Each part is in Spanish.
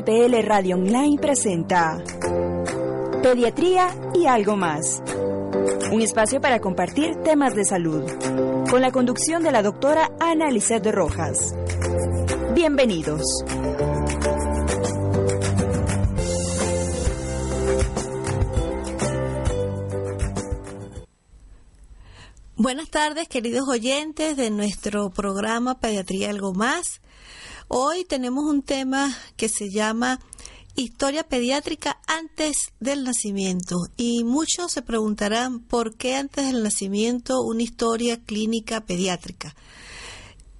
MPL Radio Online presenta Pediatría y algo más. Un espacio para compartir temas de salud. Con la conducción de la doctora Ana Lisset Rojas. Bienvenidos. Buenas tardes, queridos oyentes de nuestro programa Pediatría Algo Más. Hoy tenemos un tema que se llama Historia pediátrica antes del nacimiento. Y muchos se preguntarán por qué antes del nacimiento una historia clínica pediátrica.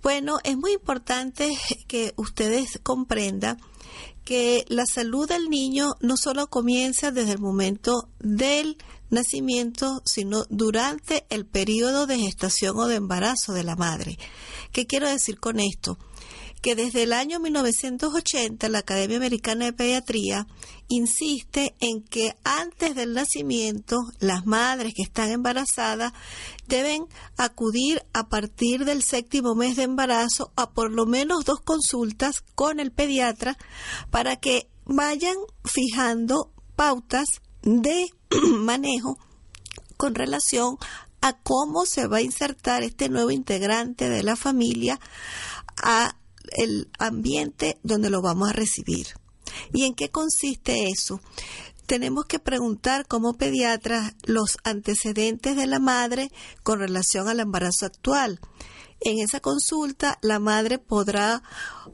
Bueno, es muy importante que ustedes comprendan que la salud del niño no solo comienza desde el momento del nacimiento, sino durante el periodo de gestación o de embarazo de la madre. ¿Qué quiero decir con esto? Que desde el año 1980 la Academia Americana de Pediatría insiste en que antes del nacimiento las madres que están embarazadas deben acudir a partir del séptimo mes de embarazo a por lo menos dos consultas con el pediatra para que vayan fijando pautas de manejo con relación a cómo se va a insertar este nuevo integrante de la familia a el ambiente donde lo vamos a recibir. ¿Y en qué consiste eso? Tenemos que preguntar como pediatras los antecedentes de la madre con relación al embarazo actual. En esa consulta, la madre podrá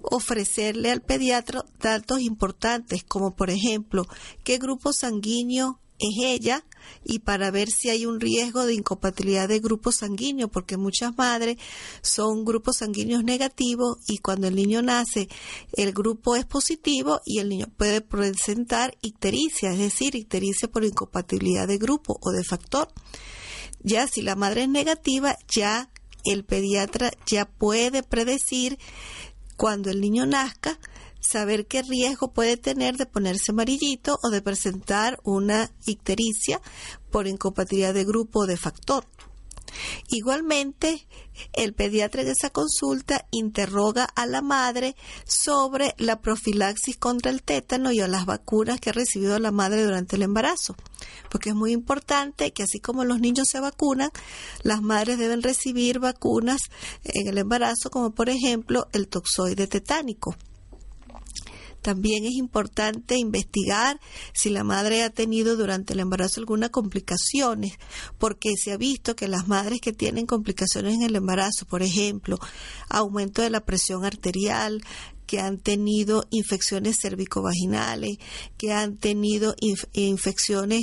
ofrecerle al pediatra datos importantes, como por ejemplo, qué grupo sanguíneo es ella y para ver si hay un riesgo de incompatibilidad de grupo sanguíneo, porque muchas madres son grupos sanguíneos negativos y cuando el niño nace el grupo es positivo y el niño puede presentar ictericia, es decir, ictericia por incompatibilidad de grupo o de factor. Ya si la madre es negativa, ya el pediatra ya puede predecir cuando el niño nazca saber qué riesgo puede tener de ponerse amarillito o de presentar una ictericia por incompatibilidad de grupo o de factor. Igualmente, el pediatra en esa consulta interroga a la madre sobre la profilaxis contra el tétano y a las vacunas que ha recibido la madre durante el embarazo, porque es muy importante que así como los niños se vacunan, las madres deben recibir vacunas en el embarazo, como por ejemplo el toxoide tetánico. También es importante investigar si la madre ha tenido durante el embarazo alguna complicaciones, porque se ha visto que las madres que tienen complicaciones en el embarazo, por ejemplo, aumento de la presión arterial, que han tenido infecciones cervicovaginales, que han tenido infecciones,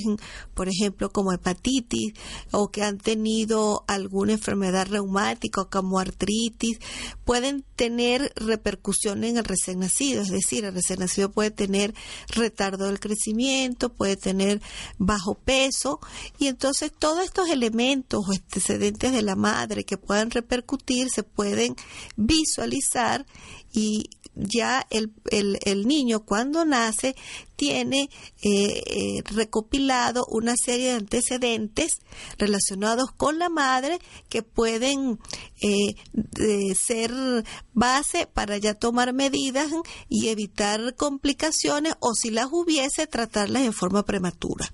por ejemplo, como hepatitis, o que han tenido alguna enfermedad reumática como artritis, pueden tener repercusiones en el recién nacido, es decir, el recién nacido puede tener retardo del crecimiento, puede tener bajo peso, y entonces todos estos elementos o antecedentes de la madre que puedan repercutir se pueden visualizar y ya el, el, niño cuando nace tiene eh, eh, recopilado una serie de antecedentes relacionados con la madre que pueden eh, ser base para ya tomar medidas y evitar complicaciones o si las hubiese tratarlas en forma prematura.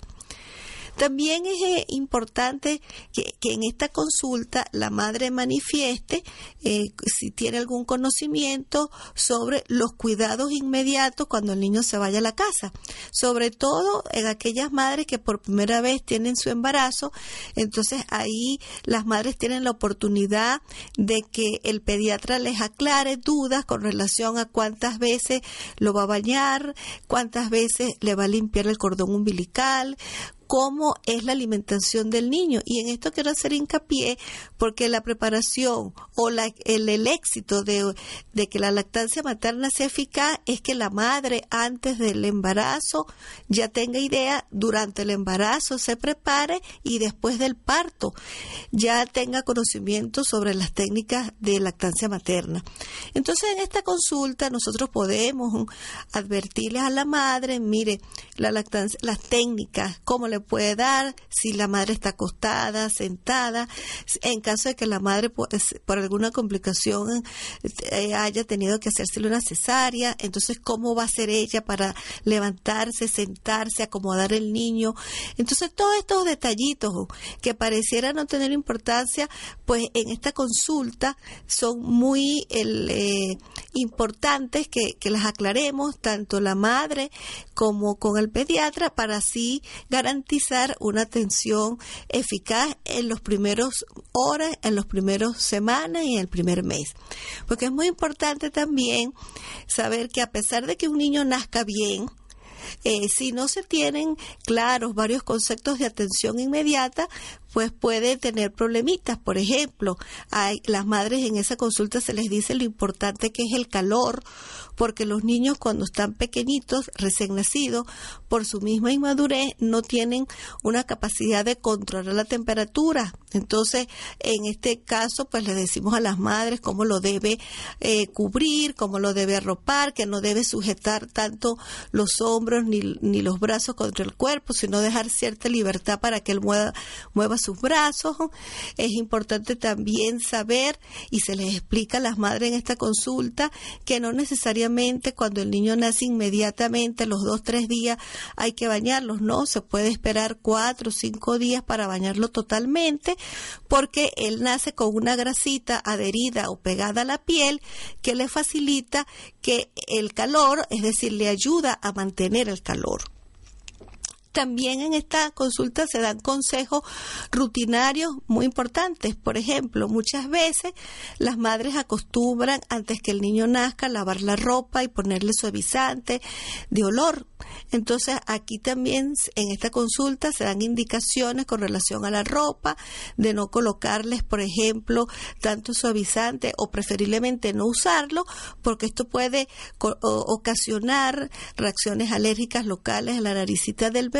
También es eh, importante que, en esta consulta la madre manifieste eh, si tiene algún conocimiento sobre los cuidados inmediatos cuando el niño se vaya a la casa, sobre todo en aquellas madres que por primera vez tienen su embarazo, entonces ahí las madres tienen la oportunidad de que el pediatra les aclare dudas con relación a cuántas veces lo va a bañar, cuántas veces le va a limpiar el cordón umbilical, cómo es la alimentación del niño. Y en esto quiero hacer hincapié porque la preparación o la, el, el, éxito de, de que la lactancia materna sea eficaz es que la madre antes del embarazo ya tenga idea, durante el embarazo se prepare y después del parto ya tenga conocimiento sobre las técnicas de lactancia materna. Entonces en esta consulta nosotros podemos advertirles a la madre, mire, la lactancia, las técnicas, cómo le puede dar, si la madre está acostada, sentada, en caso de que la madre por, alguna complicación eh, haya tenido que hacerse una cesárea, entonces cómo va a ser ella para levantarse, sentarse, acomodar el niño. Entonces todos estos detallitos que pareciera no tener importancia, pues en esta consulta son muy eh, importantes que, que las aclaremos tanto la madre como con el pediatra para así garantizar una atención eficaz en los primeros horas, en los primeros semanas y en el primer mes. Porque es muy importante también saber que a pesar de que un niño nazca bien, eh, si no se tienen claros varios conceptos de atención inmediata, pues puede tener problemitas. Por ejemplo, hay las madres en esa consulta se les dice lo importante que es el calor, porque los niños cuando están pequeñitos, recién nacidos, por su misma inmadurez, no tienen una capacidad de controlar la temperatura. Entonces, en este caso, pues le decimos a las madres cómo lo debe eh, cubrir, cómo lo debe arropar, que no debe sujetar tanto los hombros ni, ni los brazos contra el cuerpo, sino dejar cierta libertad para que él mueva, mueva sus brazos. Es importante también saber, y se les explica a las madres en esta consulta, que no necesariamente cuando el niño nace inmediatamente, los dos, tres días, hay que bañarlos, no, se puede esperar cuatro o cinco días para bañarlo totalmente, porque él nace con una grasita adherida o pegada a la piel que le facilita que el calor, es decir, le ayuda a mantener el calor. También en esta consulta se dan consejos rutinarios muy importantes. Por ejemplo, muchas veces las madres acostumbran antes que el niño nazca lavar la ropa y ponerle suavizante de olor. Entonces aquí también en esta consulta se dan indicaciones con relación a la ropa, de no colocarles, por ejemplo, tanto suavizante o preferiblemente no usarlo, porque esto puede ocasionar reacciones alérgicas locales a la naricita del bebé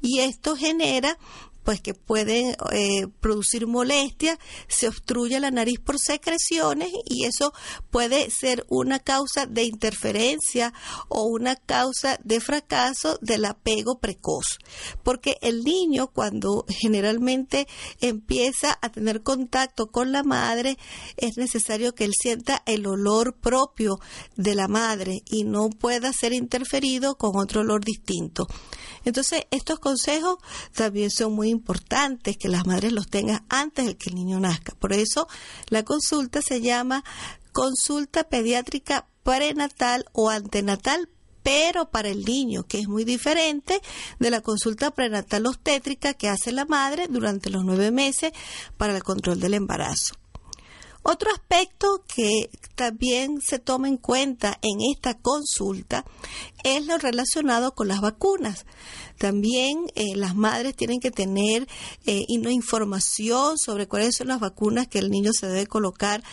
y esto genera pues que pueden eh, producir molestia, se obstruye la nariz por secreciones y eso puede ser una causa de interferencia o una causa de fracaso del apego precoz. Porque el niño cuando generalmente empieza a tener contacto con la madre es necesario que él sienta el olor propio de la madre y no pueda ser interferido con otro olor distinto. Entonces, estos consejos también son muy importantes que las madres los tengan antes de que el niño nazca. Por eso, la consulta se llama consulta pediátrica prenatal o antenatal pero para el niño, que es muy diferente de la consulta prenatal obstétrica que hace la madre durante los nueve meses para el control del embarazo. Otro aspecto que también se toma en cuenta en esta consulta es lo relacionado con las vacunas. También eh, las madres tienen que tener eh, información sobre cuáles son las vacunas que el niño se debe colocar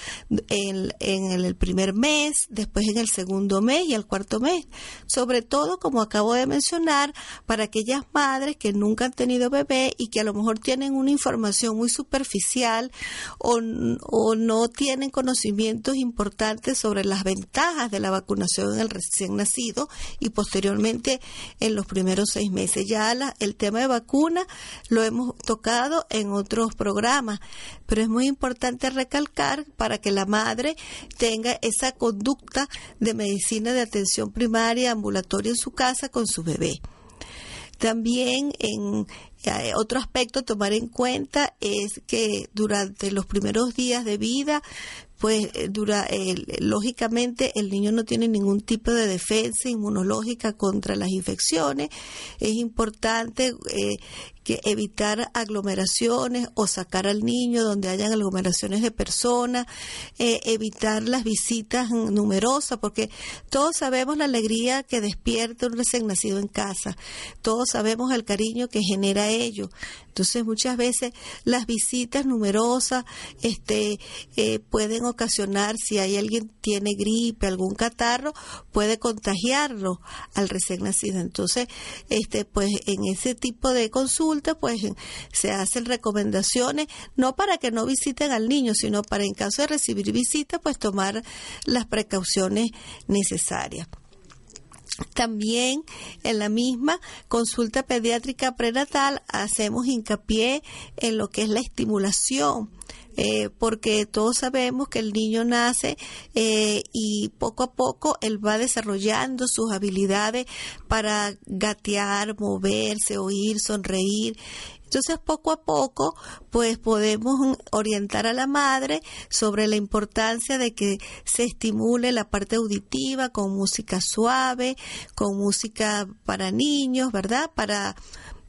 en, en, el primer mes, después en el segundo mes y el cuarto mes. Sobre todo, como acabo de mencionar, para aquellas madres que nunca han tenido bebé y que a lo mejor tienen una información muy superficial o, o no tienen conocimientos importantes sobre las ventajas de la vacunación en el recién nacido y posteriormente en los primeros seis meses ya el tema de vacuna lo hemos tocado en otros programas, pero es muy importante recalcar para que la madre tenga esa conducta de medicina de atención primaria ambulatoria en su casa con su bebé. También en eh, otro aspecto a tomar en cuenta es que durante los primeros días de vida pues eh, dura, lógicamente el niño no tiene ningún tipo de defensa inmunológica contra las infecciones. Es importante eh, que evitar aglomeraciones o sacar al niño donde hayan aglomeraciones de personas, eh, evitar las visitas numerosas, porque todos sabemos la alegría que despierta un recién nacido en casa, todos sabemos el cariño que genera ello. Entonces muchas veces las visitas numerosas este, eh, pueden ocasionar, si hay alguien tiene gripe, algún catarro, puede contagiarlo al recién nacido. Entonces, este, pues en ese tipo de pues se hacen recomendaciones, no para que no visiten al niño, sino para en caso de recibir visita, pues tomar las precauciones necesarias. También en la misma consulta pediátrica prenatal hacemos hincapié en lo que es la estimulación. Eh, porque todos sabemos que el niño nace eh, y poco a poco él va desarrollando sus habilidades para gatear, moverse, oír, sonreír. Entonces, poco a poco, pues podemos orientar a la madre sobre la importancia de que se estimule la parte auditiva con música suave, con música para niños, ¿verdad? Para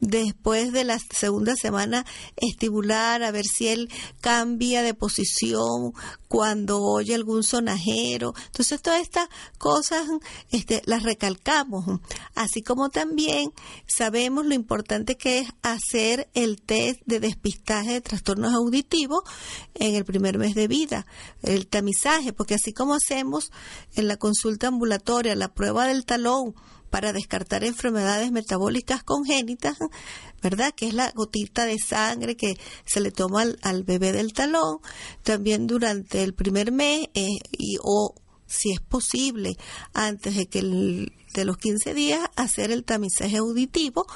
después de la segunda semana estimular a ver si él cambia de posición cuando oye algún sonajero. Entonces todas estas cosas este, las recalcamos, así como también sabemos lo importante que es hacer el test de despistaje de trastornos auditivos en el primer mes de vida, el tamizaje, porque así como hacemos en la consulta ambulatoria la prueba del talón, para descartar enfermedades metabólicas congénitas, ¿verdad? Que es la gotita de sangre que se le toma al, bebé del talón, también durante el primer mes eh, y, o si es posible antes de que de los 15 días hacer el tamizaje auditivo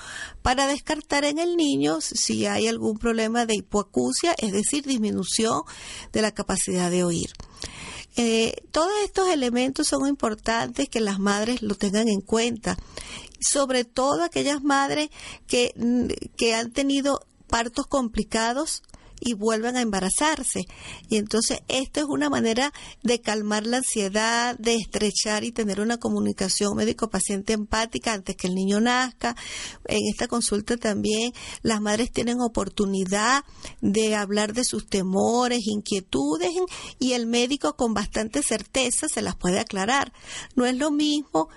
para descartar en el niño si hay algún problema de hipoacusia, es decir, disminución de la capacidad de oír. Eh, todos estos elementos son importantes que las madres lo tengan en cuenta, sobre todo aquellas madres que, mm, que han tenido partos complicados y vuelvan a embarazarse. Y entonces esto es una manera de calmar la ansiedad, de estrechar y tener una comunicación médico-paciente empática antes que el niño nazca. En esta consulta también las madres tienen oportunidad de hablar de sus temores, inquietudes y el médico con bastante certeza se las puede aclarar. No es lo mismo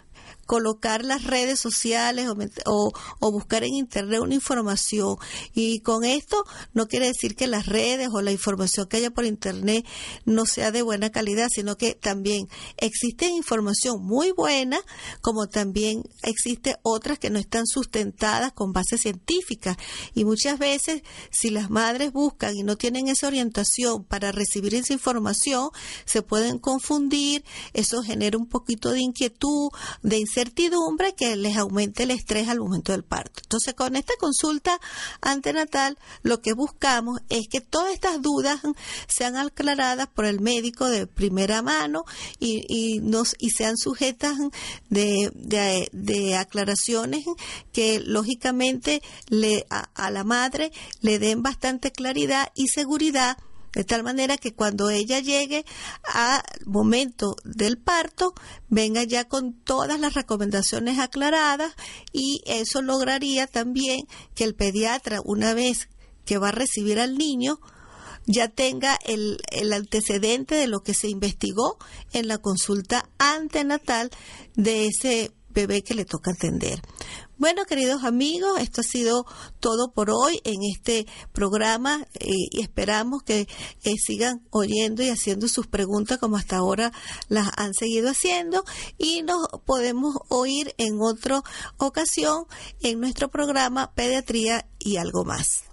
colocar las redes sociales o, o, buscar en internet una información. Y con esto no quiere decir que las redes o la información que haya por internet no sea de buena calidad, sino que también existe información muy buena, como también existe otras que no están sustentadas con base científica. Y muchas veces, si las madres buscan y no tienen esa orientación para recibir esa información, se pueden confundir, eso genera un poquito de inquietud, de incertidumbre certidumbre que les aumente el estrés al momento del parto. Entonces, con esta consulta antenatal, lo que buscamos es que todas estas dudas sean aclaradas por el médico de primera mano y, nos, y sean sujetas de, de, aclaraciones que lógicamente le, a la madre le den bastante claridad y seguridad de tal manera que cuando ella llegue al momento del parto, venga ya con todas las recomendaciones aclaradas y eso lograría también que el pediatra, una vez que va a recibir al niño, ya tenga el, el, antecedente de lo que se investigó en la consulta antenatal de ese bebé que le toca atender. Bueno, queridos amigos, esto ha sido todo por hoy en este programa eh, y esperamos que sigan oyendo y haciendo sus preguntas como hasta ahora las han seguido haciendo y nos podemos oír en otra ocasión en nuestro programa Pediatría y algo más.